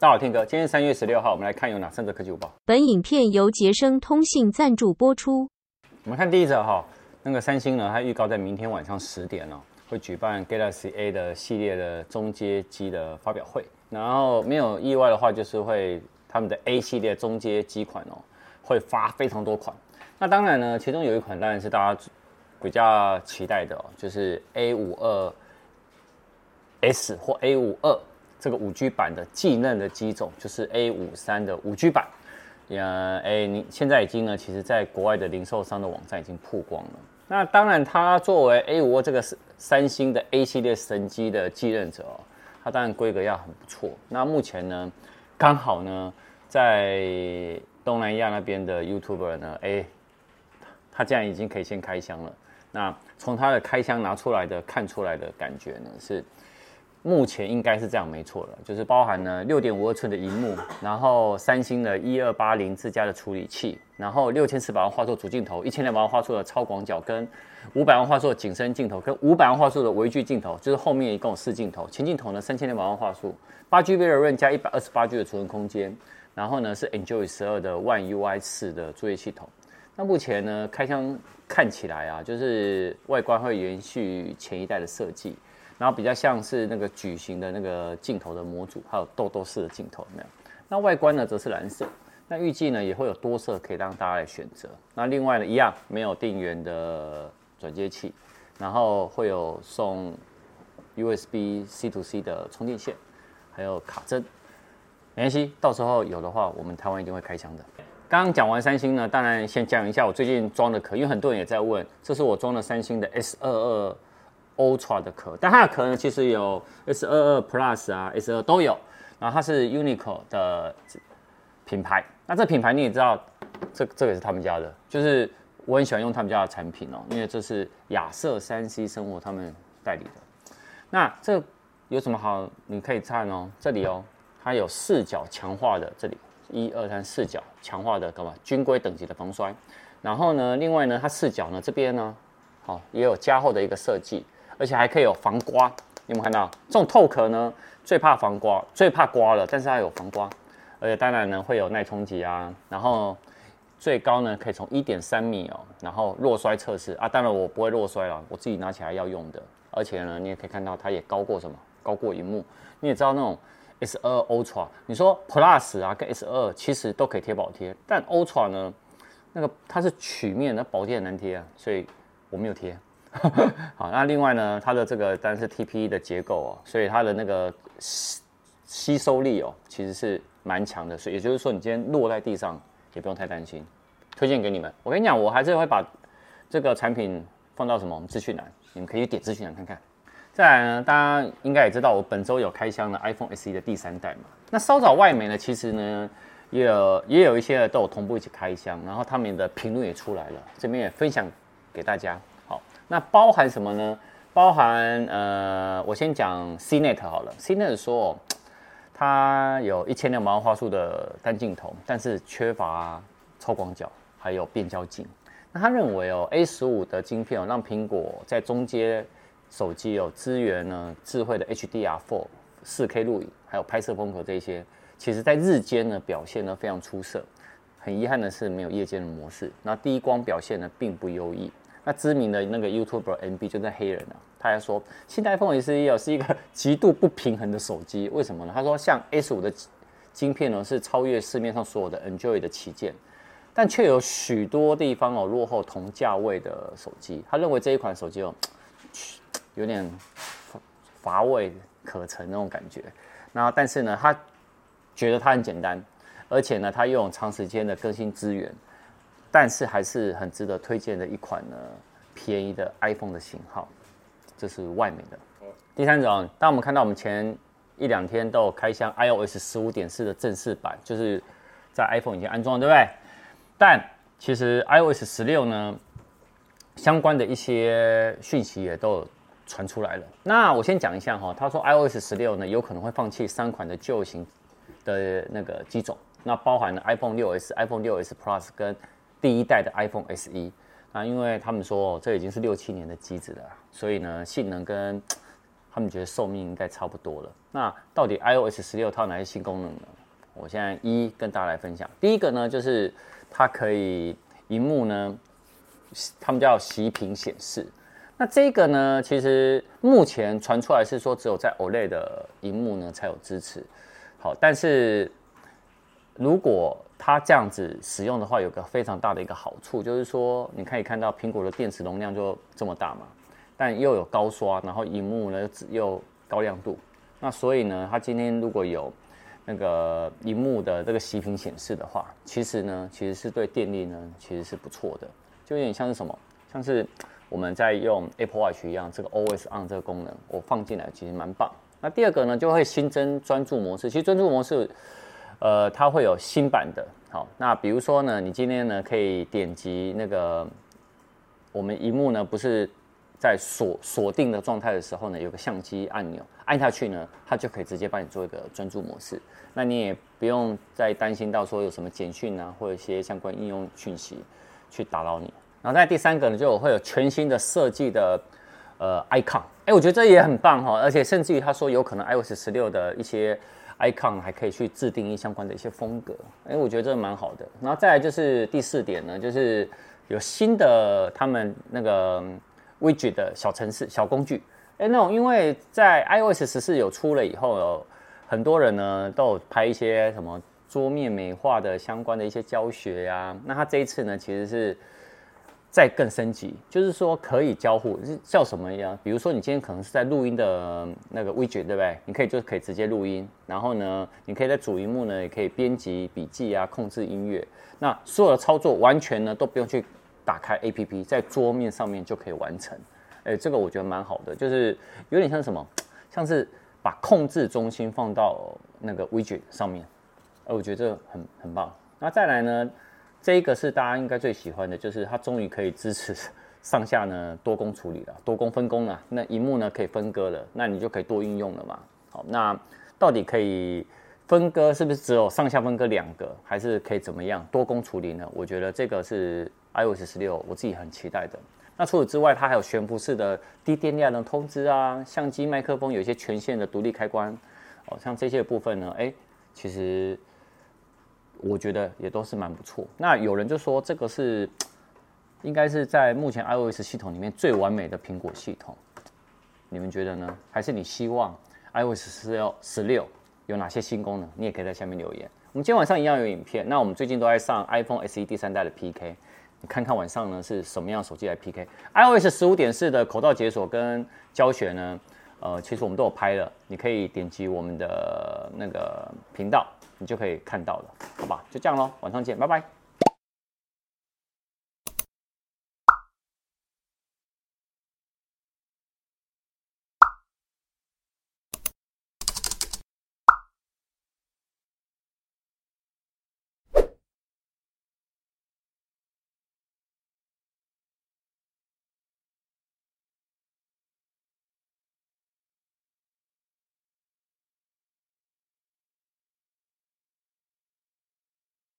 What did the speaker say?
大家好，天哥，今天三月十六号，我们来看有哪三则科技午报。本影片由杰生通信赞助播出。我们看第一则哈，那个三星呢，它预告在明天晚上十点哦，会举办 Galaxy A 的系列的中阶机的发表会。然后没有意外的话，就是会他们的 A 系列中阶机款哦，会发非常多款。那当然呢，其中有一款当然是大家比较期待的哦，就是 A 五二 S 或 A 五二。这个五 G 版的继任的机种就是 A 五三的五 G 版，呃，哎，你现在已经呢，其实在国外的零售商的网站已经曝光了。那当然，它作为 A 五这个三星的 A 系列神机的继任者哦，它当然规格要很不错。那目前呢，刚好呢，在东南亚那边的 YouTuber 呢，哎，他竟然已经可以先开箱了。那从他的开箱拿出来的看出来的感觉呢是。目前应该是这样，没错了，就是包含了六点五二寸的荧幕，然后三星的一二八零自家的处理器，然后六千四百万画素主镜头，一千两百万画素的超广角，跟五百万画素的景深镜头，跟五百万画素的微距镜头，就是后面一共有四镜头，前镜头呢三千两百万画素，八 GB 的 RAM 加一百二十八 G 的储存空间，然后呢是 Enjoy 十二的 One UI 四的作业系统。那目前呢开箱看起来啊，就是外观会延续前一代的设计。然后比较像是那个矩形的那个镜头的模组，还有豆豆式的镜头，有没有？那外观呢则是蓝色。那预计呢也会有多色可以让大家来选择。那另外呢一样没有电源的转接器，然后会有送 USB C to C 的充电线，还有卡针。没关系，到时候有的话，我们台湾一定会开箱的。刚刚讲完三星呢，当然先讲一下我最近装的壳，因为很多人也在问，这是我装的三星的 S 二二。Ultra 的壳，但它的壳呢，其实有 S 二二 Plus 啊，S 二都有。然后它是 Uniqlo 的品牌，那这品牌你也知道，这这个也是他们家的，就是我很喜欢用他们家的产品哦，因为这是亚瑟三 C 生活他们代理的。那这有什么好？你可以看哦，这里哦，它有四角强化的，这里一二三四角强化的干嘛？军规等级的防摔。然后呢，另外呢，它四角呢这边呢，好也有加厚的一个设计。而且还可以有防刮，你有没有看到？这种透壳呢，最怕防刮，最怕刮了，但是它有防刮，而且当然呢会有耐冲击啊，然后最高呢可以从一点三米哦，然后落摔测试啊，当然我不会落摔了，我自己拿起来要用的。而且呢，你也可以看到它也高过什么？高过荧幕。你也知道那种 S 二 Ultra，你说 Plus 啊跟 S 二其实都可以贴保贴，但 Ultra 呢，那个它是曲面，那保贴很难贴啊，所以我没有贴。好，那另外呢，它的这个但是 TPE 的结构哦，所以它的那个吸吸收力哦，其实是蛮强的。所以也就是说，你今天落在地上也不用太担心。推荐给你们，我跟你讲，我还是会把这个产品放到什么我们资讯栏，你们可以点资讯栏看看。再来呢，大家应该也知道，我本周有开箱的 iPhone SE 的第三代嘛。那稍早外媒呢，其实呢也有也有一些都有同步一起开箱，然后他们的评论也出来了，这边也分享给大家。那包含什么呢？包含呃，我先讲 CNET 好了。CNET 说，它有一千两百万画素的单镜头，但是缺乏超广角，还有变焦镜。那他认为哦，A 十五的晶片哦，让苹果在中阶手机有资源呢，智慧的 HDR4、四 K 录影，还有拍摄风格这些，其实在日间呢表现呢非常出色。很遗憾的是，没有夜间的模式。那低光表现呢并不优异。那知名的那个 YouTuber MB 就在黑人啊，他还说新 iPhone SE 哦是一个极度不平衡的手机，为什么呢？他说像 S 五的晶片呢是超越市面上所有的 Android 的旗舰，但却有许多地方哦落后同价位的手机。他认为这一款手机哦有点乏味可陈那种感觉。那但是呢，他觉得它很简单，而且呢，它拥有长时间的更新资源。但是还是很值得推荐的一款呢，便宜的 iPhone 的型号，这是外面的。第三种，当我们看到我们前一两天都有开箱 iOS 十五点四的正式版，就是在 iPhone 已经安装，对不对？但其实 iOS 十六呢，相关的一些讯息也都传出来了。那我先讲一下哈，他说 iOS 十六呢有可能会放弃三款的旧型的那个机种，那包含了 iPhone 六 S、iPhone 六 S Plus 跟第一代的 iPhone SE，啊，因为他们说这已经是六七年的机子了，所以呢，性能跟 他们觉得寿命应该差不多了。那到底 iOS 十六它有哪些新功能呢？我现在一一跟大家来分享。第一个呢，就是它可以荧幕呢，他们叫息屏显示。那这个呢，其实目前传出来是说只有在 OLED 的荧幕呢才有支持。好，但是如果它这样子使用的话，有个非常大的一个好处，就是说你可以看到苹果的电池容量就这么大嘛，但又有高刷，然后荧幕呢又高亮度。那所以呢，它今天如果有那个荧幕的这个息屏显示的话，其实呢，其实是对电力呢其实是不错的，就有点像是什么，像是。我们在用 Apple Watch 一样，这个 Always On 这个功能，我放进来其实蛮棒。那第二个呢，就会新增专注模式。其实专注模式，呃，它会有新版的。好，那比如说呢，你今天呢可以点击那个我们荧幕呢不是在锁锁定的状态的时候呢，有个相机按钮，按下去呢，它就可以直接帮你做一个专注模式。那你也不用再担心到说有什么简讯啊，或者一些相关应用讯息去打扰你。然后在第三个呢，就会有全新的设计的呃 icon，哎，我觉得这也很棒哈，而且甚至于他说有可能 iOS 十六的一些 icon 还可以去制定一相关的一些风格，哎，我觉得这蛮好的。然后再来就是第四点呢，就是有新的他们那个 widget 的小程式、小工具，哎，那种因为在 iOS 十四有出了以后，有很多人呢都有拍一些什么桌面美化的相关的一些教学呀、那他这一次呢其实是。再更升级，就是说可以交互，是叫什么呀？比如说你今天可能是在录音的那个 widget，对不对？你可以就可以直接录音，然后呢，你可以在主萤幕呢也可以编辑笔记啊，控制音乐。那所有的操作完全呢都不用去打开 APP，在桌面上面就可以完成。哎，这个我觉得蛮好的，就是有点像什么，像是把控制中心放到那个 widget 上面。哎，我觉得这个很很棒。那再来呢？这一个是大家应该最喜欢的，就是它终于可以支持上下呢多工处理了，多工分工了。那萤幕呢可以分割了，那你就可以多运用了嘛。好，那到底可以分割是不是只有上下分割两个，还是可以怎么样多工处理呢？我觉得这个是 iOS 十六我自己很期待的。那除此之外，它还有悬浮式的低电量的通知啊，相机、麦克风有一些全线的独立开关。哦，像这些部分呢，哎，其实。我觉得也都是蛮不错。那有人就说这个是应该是在目前 iOS 系统里面最完美的苹果系统，你们觉得呢？还是你希望 iOS 十六十六有哪些新功能？你也可以在下面留言。我们今天晚上一样有影片。那我们最近都在上 iPhone SE 第三代的 PK，你看看晚上呢是什么样手机来 PK？iOS 十五点四的口罩解锁跟教学呢？呃，其实我们都有拍了，你可以点击我们的那个频道。你就可以看到了，好吧？就这样喽，晚上见，拜拜。